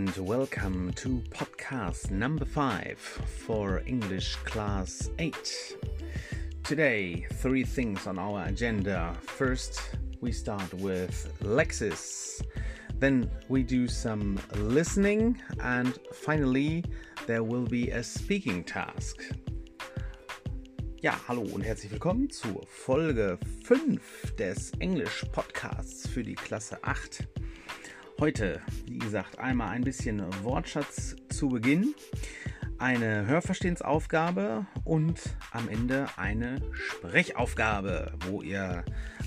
and welcome to podcast number five for English Class 8. Today, three things on our agenda. First, we start with Lexis, then, we do some listening, and finally, there will be a speaking task. Ja, hallo und herzlich willkommen zur Folge 5 des Englisch Podcasts für die Klasse 8. Heute, wie gesagt, einmal ein bisschen Wortschatz zu Beginn, eine Hörverstehensaufgabe und am Ende eine Sprechaufgabe, wo ihr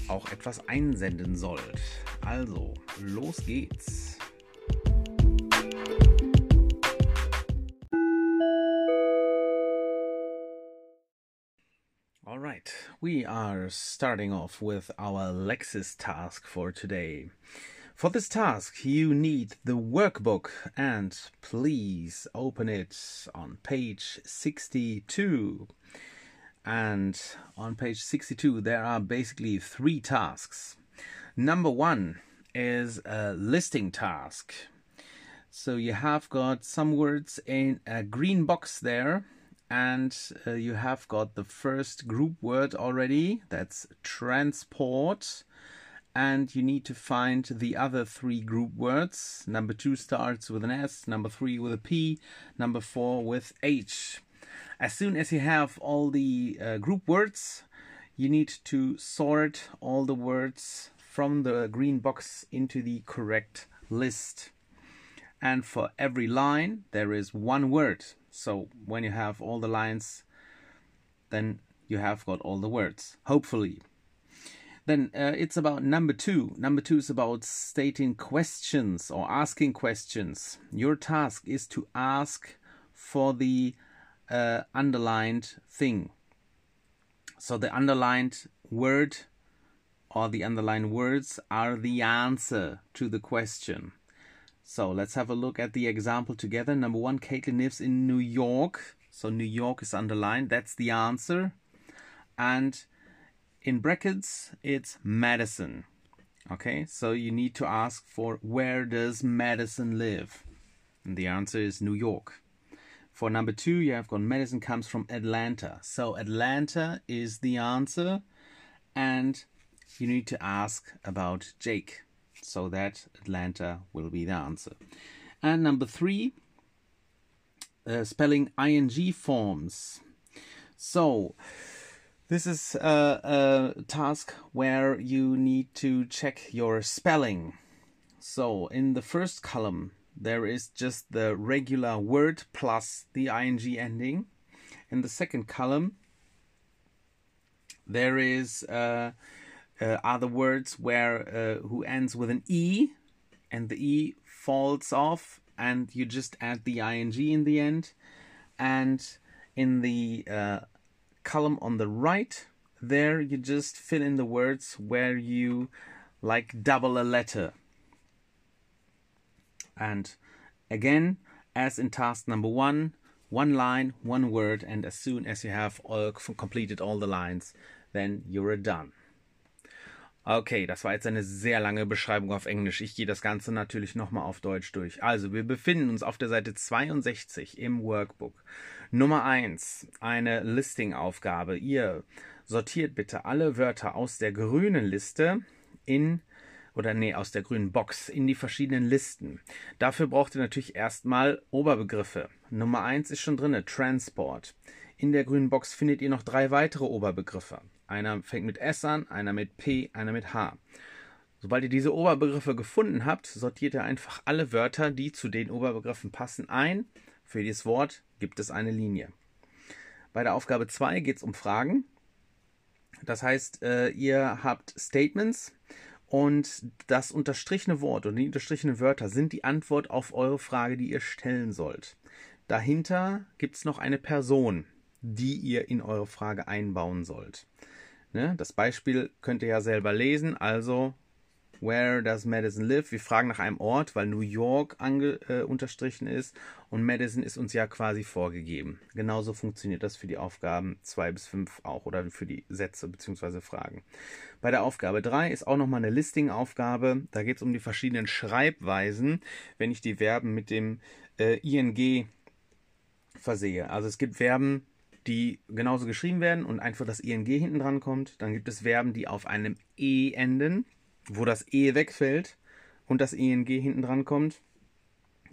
auch etwas einsenden sollt. Also, los geht's. All right, we are starting off with our Lexis task for today. For this task, you need the workbook and please open it on page 62. And on page 62, there are basically three tasks. Number one is a listing task. So you have got some words in a green box there, and uh, you have got the first group word already that's transport and you need to find the other three group words. Number two starts with an S, number three with a P, number four with H. As soon as you have all the uh, group words, you need to sort all the words from the green box into the correct list. And for every line, there is one word. So when you have all the lines, then you have got all the words, hopefully. Then uh, it's about number two. Number two is about stating questions or asking questions. Your task is to ask for the uh, underlined thing. So the underlined word or the underlined words are the answer to the question. So let's have a look at the example together. Number one, Caitlin lives in New York. So New York is underlined. That's the answer. And in brackets, it's Madison. Okay, so you need to ask for where does Madison live? And the answer is New York. For number two, you have got Madison comes from Atlanta. So Atlanta is the answer, and you need to ask about Jake. So that Atlanta will be the answer. And number three, uh, spelling ing forms. So this is a, a task where you need to check your spelling. So in the first column, there is just the regular word plus the ing ending. In the second column, there is uh, uh, other words where uh, who ends with an e, and the e falls off, and you just add the ing in the end. And in the uh, column on the right, there you just fill in the words where you like double a letter. And again, as in task number one, one line, one word, and as soon as you have all completed all the lines, then you're done. Okay, das war jetzt eine sehr lange Beschreibung auf Englisch. Ich gehe das Ganze natürlich nochmal auf Deutsch durch. Also, wir befinden uns auf der Seite 62 im Workbook. Nummer 1, eine Listing-Aufgabe. Ihr sortiert bitte alle Wörter aus der grünen Liste in oder nee, aus der grünen Box in die verschiedenen Listen. Dafür braucht ihr natürlich erstmal Oberbegriffe. Nummer 1 ist schon drin, Transport. In der grünen Box findet ihr noch drei weitere Oberbegriffe. Einer fängt mit S an, einer mit P, einer mit H. Sobald ihr diese Oberbegriffe gefunden habt, sortiert ihr einfach alle Wörter, die zu den Oberbegriffen passen, ein. Für jedes Wort gibt es eine Linie. Bei der Aufgabe 2 geht es um Fragen. Das heißt, äh, ihr habt Statements und das unterstrichene Wort und die unterstrichenen Wörter sind die Antwort auf eure Frage, die ihr stellen sollt. Dahinter gibt es noch eine Person, die ihr in eure Frage einbauen sollt. Ne? Das Beispiel könnt ihr ja selber lesen. Also, Where does Madison live? Wir fragen nach einem Ort, weil New York äh, unterstrichen ist und Madison ist uns ja quasi vorgegeben. Genauso funktioniert das für die Aufgaben 2 bis 5 auch oder für die Sätze bzw. Fragen. Bei der Aufgabe 3 ist auch nochmal eine Listing-Aufgabe. Da geht es um die verschiedenen Schreibweisen, wenn ich die Verben mit dem äh, ing versehe. Also es gibt Verben, die genauso geschrieben werden und einfach das ing hinten dran kommt. Dann gibt es Verben, die auf einem e enden wo das E wegfällt und das ING hinten dran kommt.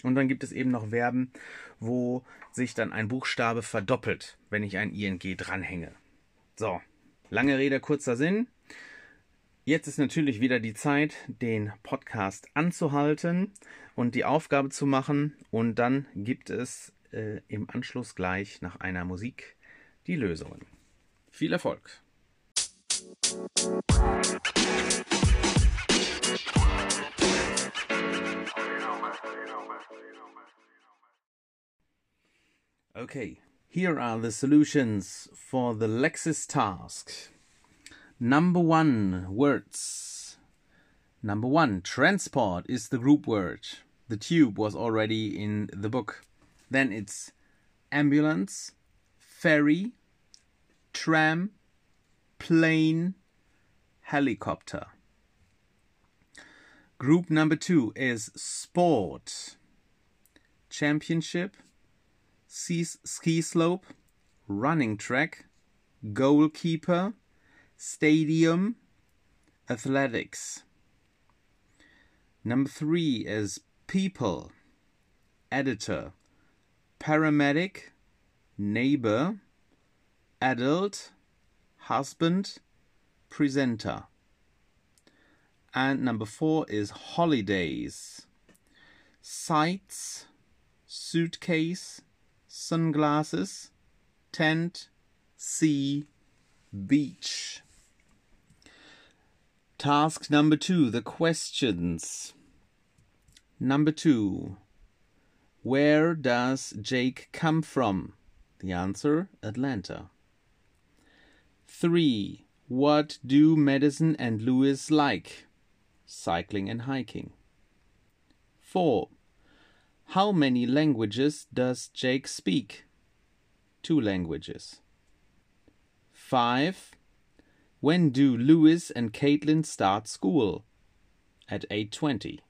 Und dann gibt es eben noch Verben, wo sich dann ein Buchstabe verdoppelt, wenn ich ein ING dranhänge. So, lange Rede, kurzer Sinn. Jetzt ist natürlich wieder die Zeit, den Podcast anzuhalten und die Aufgabe zu machen. Und dann gibt es äh, im Anschluss gleich nach einer Musik die Lösungen. Viel Erfolg! Okay, here are the solutions for the Lexis task. Number one, words. Number one, transport is the group word. The tube was already in the book. Then it's ambulance, ferry, tram, plane, helicopter. Group number two is sport, championship, ski slope, running track, goalkeeper, stadium, athletics. Number three is people, editor, paramedic, neighbor, adult, husband, presenter. And number four is holidays, sights, suitcase, sunglasses, tent, sea, beach. Task number two the questions. Number two Where does Jake come from? The answer Atlanta. Three What do Madison and Lewis like? Cycling and hiking. Four how many languages does Jake speak? Two languages. 5. When do Louis and Caitlin start school? At 8:20.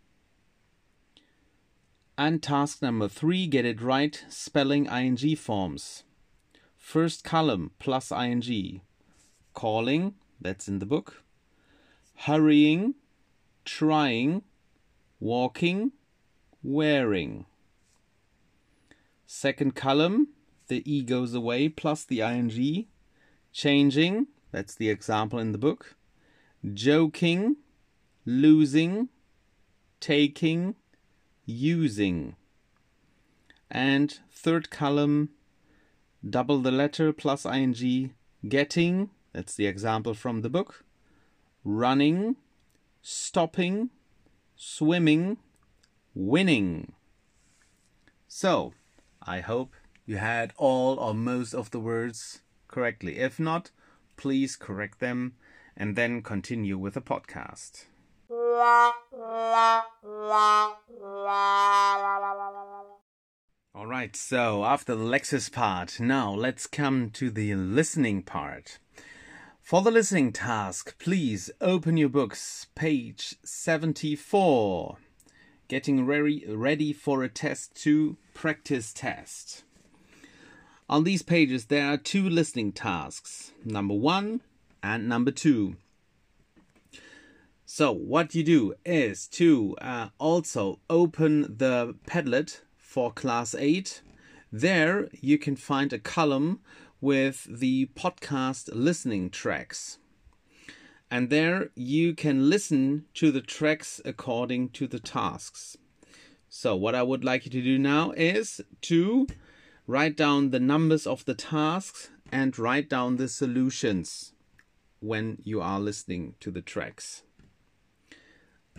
And task number 3, get it right, spelling ing forms. First column plus ing. Calling, that's in the book. Hurrying, trying, walking, wearing. Second column, the E goes away plus the ing. Changing, that's the example in the book. Joking, losing, taking, using. And third column, double the letter plus ing, getting, that's the example from the book. Running, stopping, swimming, winning. So, I hope you had all or most of the words correctly. If not, please correct them and then continue with the podcast. All right, so after the Lexis part, now let's come to the listening part. For the listening task, please open your books, page 74 getting ready, ready for a test two practice test. On these pages, there are two listening tasks number one and number two. So, what you do is to uh, also open the Padlet for class 8. There, you can find a column with the podcast listening tracks and there you can listen to the tracks according to the tasks. So, what I would like you to do now is to write down the numbers of the tasks and write down the solutions when you are listening to the tracks.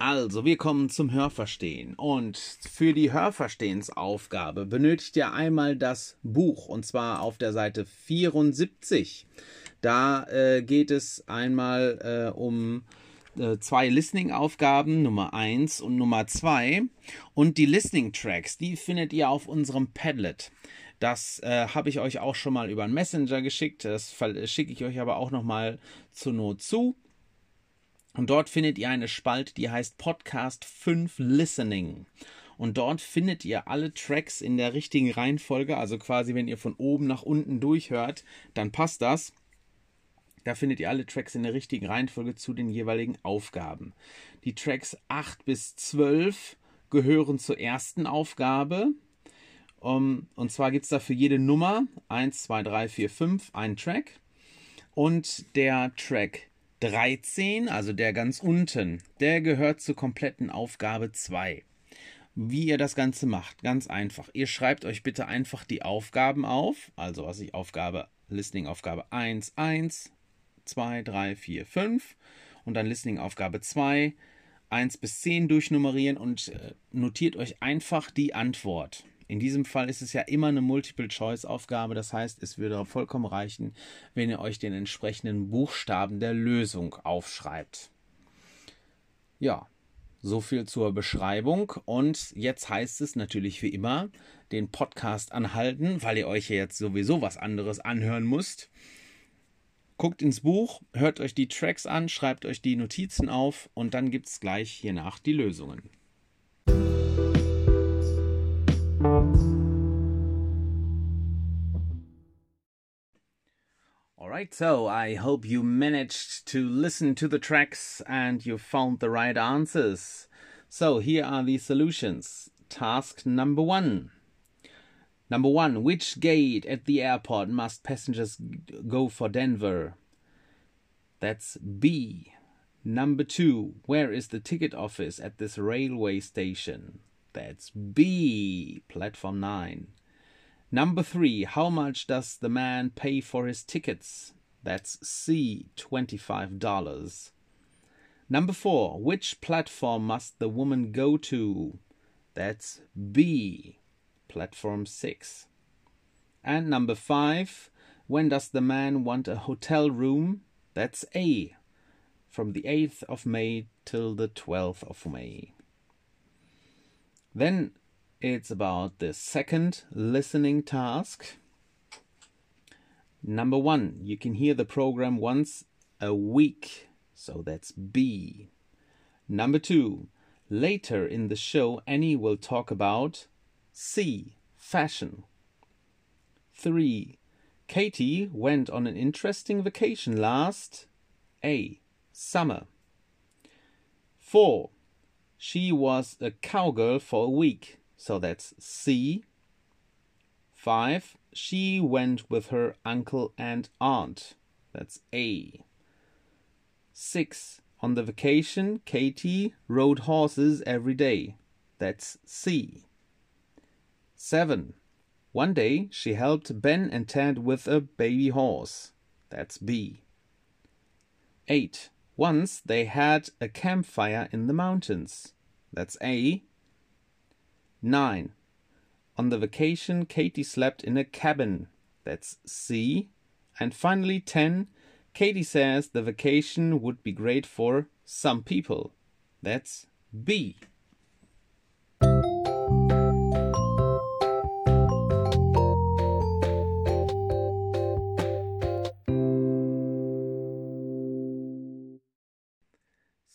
Also, wir kommen zum Hörverstehen. Und für die Hörverstehensaufgabe benötigt ihr einmal das Buch, und zwar auf der Seite 74. Da äh, geht es einmal äh, um äh, zwei Listening-Aufgaben, Nummer 1 und Nummer 2. Und die Listening-Tracks, die findet ihr auf unserem Padlet. Das äh, habe ich euch auch schon mal über einen Messenger geschickt. Das schicke ich euch aber auch noch mal zur Not zu. Und dort findet ihr eine Spalte, die heißt Podcast 5 Listening. Und dort findet ihr alle Tracks in der richtigen Reihenfolge. Also quasi, wenn ihr von oben nach unten durchhört, dann passt das. Da findet ihr alle Tracks in der richtigen Reihenfolge zu den jeweiligen Aufgaben. Die Tracks 8 bis 12 gehören zur ersten Aufgabe. Und zwar gibt es da für jede Nummer 1, 2, 3, 4, 5 einen Track. Und der Track 13, also der ganz unten, der gehört zur kompletten Aufgabe 2. Wie ihr das Ganze macht, ganz einfach. Ihr schreibt euch bitte einfach die Aufgaben auf, also was ich Aufgabe, Listening Aufgabe 1, 1, 2, 3, 4, 5 und dann Listening Aufgabe 2, 1 bis 10 durchnummerieren und äh, notiert euch einfach die Antwort. In diesem Fall ist es ja immer eine Multiple-Choice-Aufgabe, das heißt, es würde vollkommen reichen, wenn ihr euch den entsprechenden Buchstaben der Lösung aufschreibt. Ja, so viel zur Beschreibung. Und jetzt heißt es natürlich wie immer, den Podcast anhalten, weil ihr euch ja jetzt sowieso was anderes anhören müsst. Guckt ins Buch, hört euch die Tracks an, schreibt euch die Notizen auf und dann gibt es gleich hiernach die Lösungen. Alright, so I hope you managed to listen to the tracks and you found the right answers. So here are the solutions. Task number one. Number one, which gate at the airport must passengers go for Denver? That's B. Number two, where is the ticket office at this railway station? That's B, platform 9. Number 3, how much does the man pay for his tickets? That's C, $25. Number 4, which platform must the woman go to? That's B, platform 6. And number 5, when does the man want a hotel room? That's A, from the 8th of May till the 12th of May. Then it's about the second listening task. Number one, you can hear the program once a week, so that's B. Number two, later in the show, Annie will talk about C. Fashion. Three, Katie went on an interesting vacation last A. Summer. Four, she was a cowgirl for a week, so that's C. 5. She went with her uncle and aunt, that's A. 6. On the vacation, Katie rode horses every day, that's C. 7. One day she helped Ben and Ted with a baby horse, that's B. 8. Once they had a campfire in the mountains. That's A. 9. On the vacation, Katie slept in a cabin. That's C. And finally, 10. Katie says the vacation would be great for some people. That's B.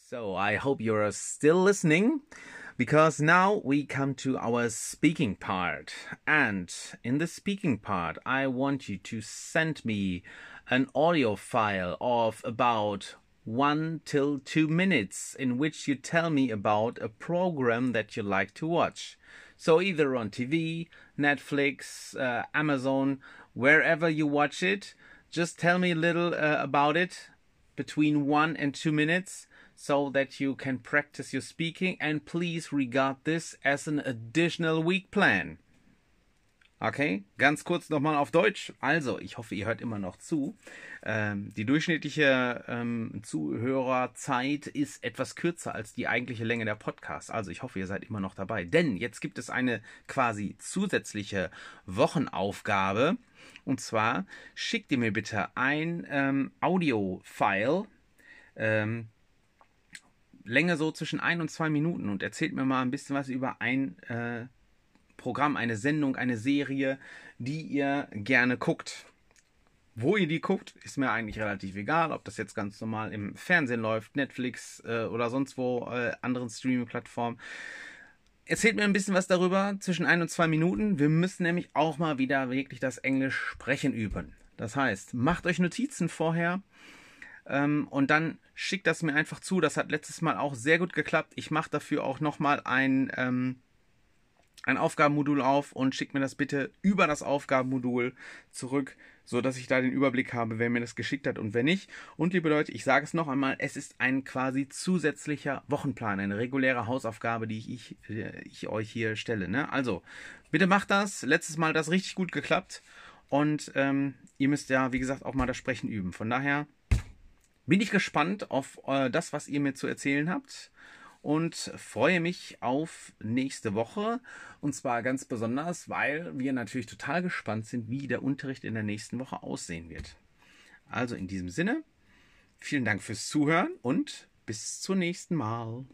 So I hope you're still listening because now we come to our speaking part. And in the speaking part, I want you to send me an audio file of about one till two minutes in which you tell me about a program that you like to watch. So either on TV, Netflix, uh, Amazon, wherever you watch it, just tell me a little uh, about it between one and two minutes so that you can practice your speaking and please regard this as an additional week plan. Okay, ganz kurz nochmal auf Deutsch. Also, ich hoffe, ihr hört immer noch zu. Ähm, die durchschnittliche ähm, Zuhörerzeit ist etwas kürzer als die eigentliche Länge der Podcast. Also, ich hoffe, ihr seid immer noch dabei. Denn jetzt gibt es eine quasi zusätzliche Wochenaufgabe. Und zwar schickt ihr mir bitte ein ähm, Audio-File. Ähm, Länge so zwischen ein und zwei Minuten und erzählt mir mal ein bisschen was über ein äh, Programm, eine Sendung, eine Serie, die ihr gerne guckt. Wo ihr die guckt, ist mir eigentlich relativ egal, ob das jetzt ganz normal im Fernsehen läuft, Netflix äh, oder sonst wo, äh, anderen Streaming-Plattformen. Erzählt mir ein bisschen was darüber, zwischen ein und zwei Minuten. Wir müssen nämlich auch mal wieder wirklich das Englisch sprechen üben. Das heißt, macht euch Notizen vorher ähm, und dann schickt das mir einfach zu. Das hat letztes Mal auch sehr gut geklappt. Ich mache dafür auch nochmal ein, ähm, ein Aufgabenmodul auf und schickt mir das bitte über das Aufgabenmodul zurück, so dass ich da den Überblick habe, wer mir das geschickt hat und wer nicht. Und liebe Leute, ich sage es noch einmal, es ist ein quasi zusätzlicher Wochenplan, eine reguläre Hausaufgabe, die ich, ich euch hier stelle. Ne? Also, bitte macht das. Letztes Mal hat das richtig gut geklappt. Und ähm, ihr müsst ja, wie gesagt, auch mal das Sprechen üben. Von daher bin ich gespannt auf äh, das, was ihr mir zu erzählen habt und freue mich auf nächste Woche. Und zwar ganz besonders, weil wir natürlich total gespannt sind, wie der Unterricht in der nächsten Woche aussehen wird. Also in diesem Sinne, vielen Dank fürs Zuhören und bis zum nächsten Mal.